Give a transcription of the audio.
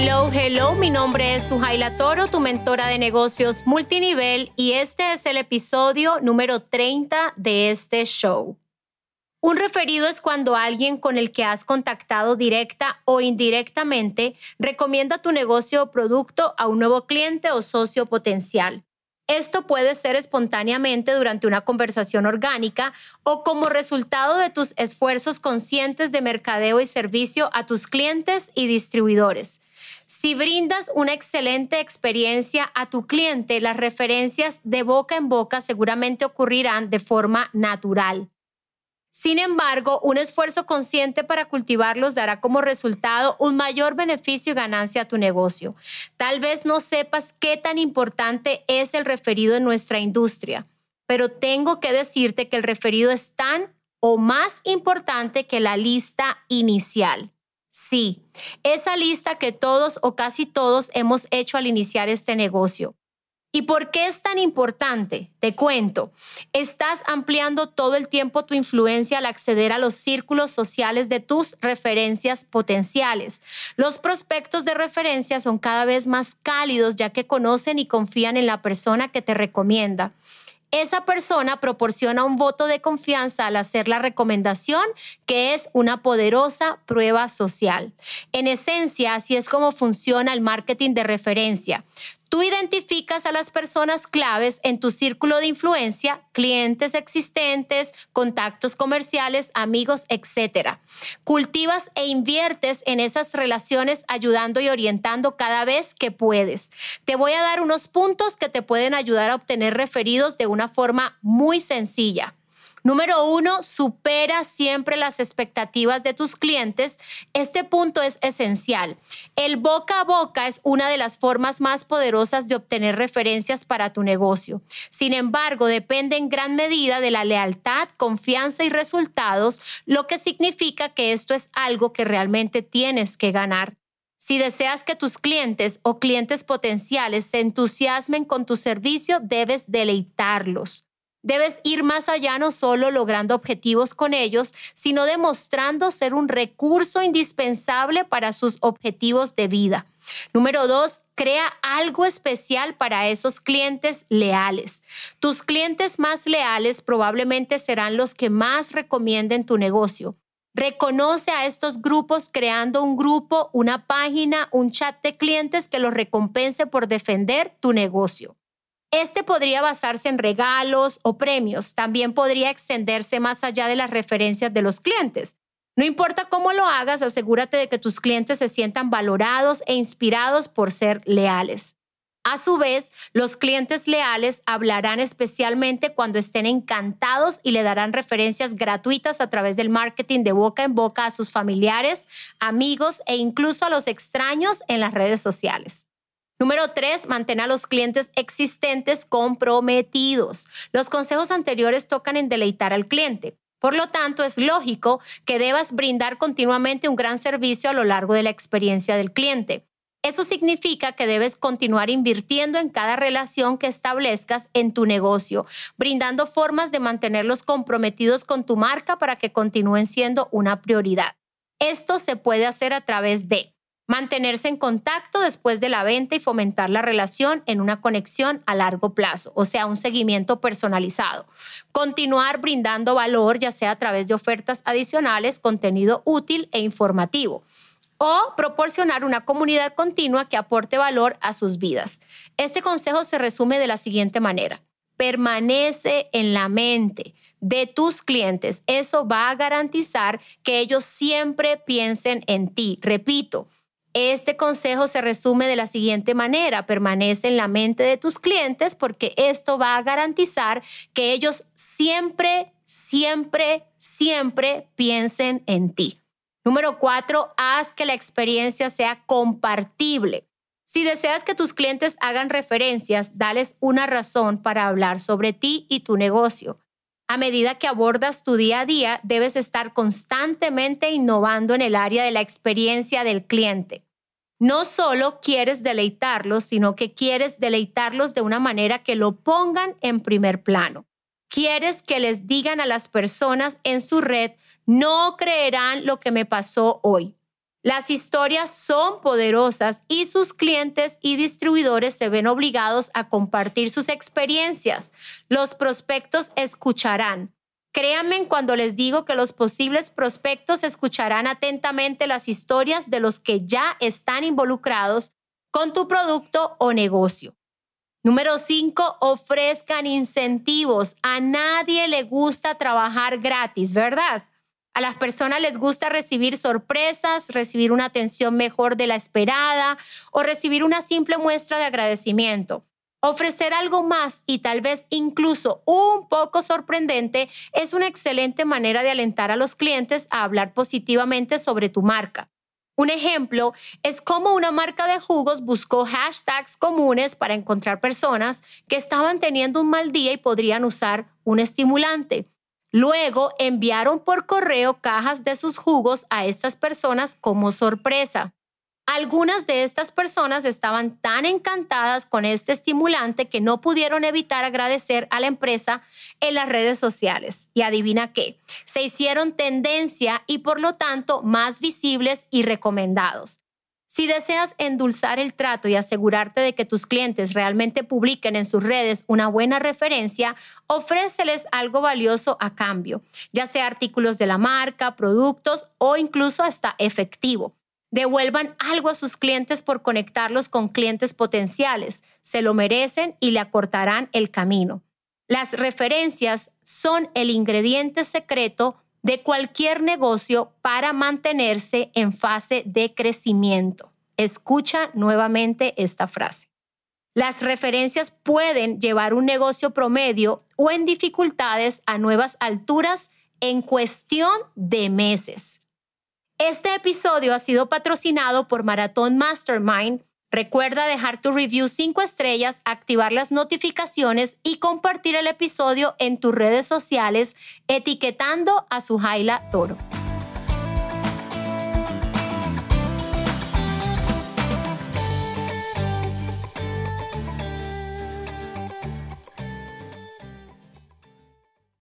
Hello, hello, mi nombre es Sujaila Toro, tu mentora de negocios multinivel y este es el episodio número 30 de este show. Un referido es cuando alguien con el que has contactado directa o indirectamente recomienda tu negocio o producto a un nuevo cliente o socio potencial. Esto puede ser espontáneamente durante una conversación orgánica o como resultado de tus esfuerzos conscientes de mercadeo y servicio a tus clientes y distribuidores. Si brindas una excelente experiencia a tu cliente, las referencias de boca en boca seguramente ocurrirán de forma natural. Sin embargo, un esfuerzo consciente para cultivarlos dará como resultado un mayor beneficio y ganancia a tu negocio. Tal vez no sepas qué tan importante es el referido en nuestra industria, pero tengo que decirte que el referido es tan o más importante que la lista inicial. Sí, esa lista que todos o casi todos hemos hecho al iniciar este negocio. ¿Y por qué es tan importante? Te cuento. Estás ampliando todo el tiempo tu influencia al acceder a los círculos sociales de tus referencias potenciales. Los prospectos de referencia son cada vez más cálidos ya que conocen y confían en la persona que te recomienda. Esa persona proporciona un voto de confianza al hacer la recomendación, que es una poderosa prueba social. En esencia, así es como funciona el marketing de referencia. Tú identificas a las personas claves en tu círculo de influencia, clientes existentes, contactos comerciales, amigos, etc. Cultivas e inviertes en esas relaciones ayudando y orientando cada vez que puedes. Te voy a dar unos puntos que te pueden ayudar a obtener referidos de una forma muy sencilla. Número uno, supera siempre las expectativas de tus clientes. Este punto es esencial. El boca a boca es una de las formas más poderosas de obtener referencias para tu negocio. Sin embargo, depende en gran medida de la lealtad, confianza y resultados, lo que significa que esto es algo que realmente tienes que ganar. Si deseas que tus clientes o clientes potenciales se entusiasmen con tu servicio, debes deleitarlos. Debes ir más allá no solo logrando objetivos con ellos, sino demostrando ser un recurso indispensable para sus objetivos de vida. Número dos, crea algo especial para esos clientes leales. Tus clientes más leales probablemente serán los que más recomienden tu negocio. Reconoce a estos grupos creando un grupo, una página, un chat de clientes que los recompense por defender tu negocio. Este podría basarse en regalos o premios. También podría extenderse más allá de las referencias de los clientes. No importa cómo lo hagas, asegúrate de que tus clientes se sientan valorados e inspirados por ser leales. A su vez, los clientes leales hablarán especialmente cuando estén encantados y le darán referencias gratuitas a través del marketing de boca en boca a sus familiares, amigos e incluso a los extraños en las redes sociales. Número tres, mantén a los clientes existentes comprometidos. Los consejos anteriores tocan en deleitar al cliente. Por lo tanto, es lógico que debas brindar continuamente un gran servicio a lo largo de la experiencia del cliente. Eso significa que debes continuar invirtiendo en cada relación que establezcas en tu negocio, brindando formas de mantenerlos comprometidos con tu marca para que continúen siendo una prioridad. Esto se puede hacer a través de mantenerse en contacto después de la venta y fomentar la relación en una conexión a largo plazo, o sea, un seguimiento personalizado. Continuar brindando valor, ya sea a través de ofertas adicionales, contenido útil e informativo o proporcionar una comunidad continua que aporte valor a sus vidas. Este consejo se resume de la siguiente manera. Permanece en la mente de tus clientes. Eso va a garantizar que ellos siempre piensen en ti. Repito, este consejo se resume de la siguiente manera, permanece en la mente de tus clientes porque esto va a garantizar que ellos siempre, siempre, siempre piensen en ti. Número cuatro, haz que la experiencia sea compartible. Si deseas que tus clientes hagan referencias, dales una razón para hablar sobre ti y tu negocio. A medida que abordas tu día a día, debes estar constantemente innovando en el área de la experiencia del cliente no solo quieres deleitarlos, sino que quieres deleitarlos de una manera que lo pongan en primer plano. Quieres que les digan a las personas en su red, no creerán lo que me pasó hoy. Las historias son poderosas y sus clientes y distribuidores se ven obligados a compartir sus experiencias. Los prospectos escucharán. Créanme cuando les digo que los posibles prospectos escucharán atentamente las historias de los que ya están involucrados con tu producto o negocio. Número 5, ofrezcan incentivos. A nadie le gusta trabajar gratis, ¿verdad? A las personas les gusta recibir sorpresas, recibir una atención mejor de la esperada o recibir una simple muestra de agradecimiento. Ofrecer algo más y tal vez incluso un poco sorprendente es una excelente manera de alentar a los clientes a hablar positivamente sobre tu marca. Un ejemplo es cómo una marca de jugos buscó hashtags comunes para encontrar personas que estaban teniendo un mal día y podrían usar un estimulante. Luego enviaron por correo cajas de sus jugos a estas personas como sorpresa. Algunas de estas personas estaban tan encantadas con este estimulante que no pudieron evitar agradecer a la empresa en las redes sociales. Y adivina qué, se hicieron tendencia y por lo tanto más visibles y recomendados. Si deseas endulzar el trato y asegurarte de que tus clientes realmente publiquen en sus redes una buena referencia, ofréceles algo valioso a cambio, ya sea artículos de la marca, productos o incluso hasta efectivo. Devuelvan algo a sus clientes por conectarlos con clientes potenciales. Se lo merecen y le acortarán el camino. Las referencias son el ingrediente secreto de cualquier negocio para mantenerse en fase de crecimiento. Escucha nuevamente esta frase. Las referencias pueden llevar un negocio promedio o en dificultades a nuevas alturas en cuestión de meses. Este episodio ha sido patrocinado por Maratón Mastermind. Recuerda dejar tu review 5 estrellas, activar las notificaciones y compartir el episodio en tus redes sociales etiquetando a Suhaila Toro.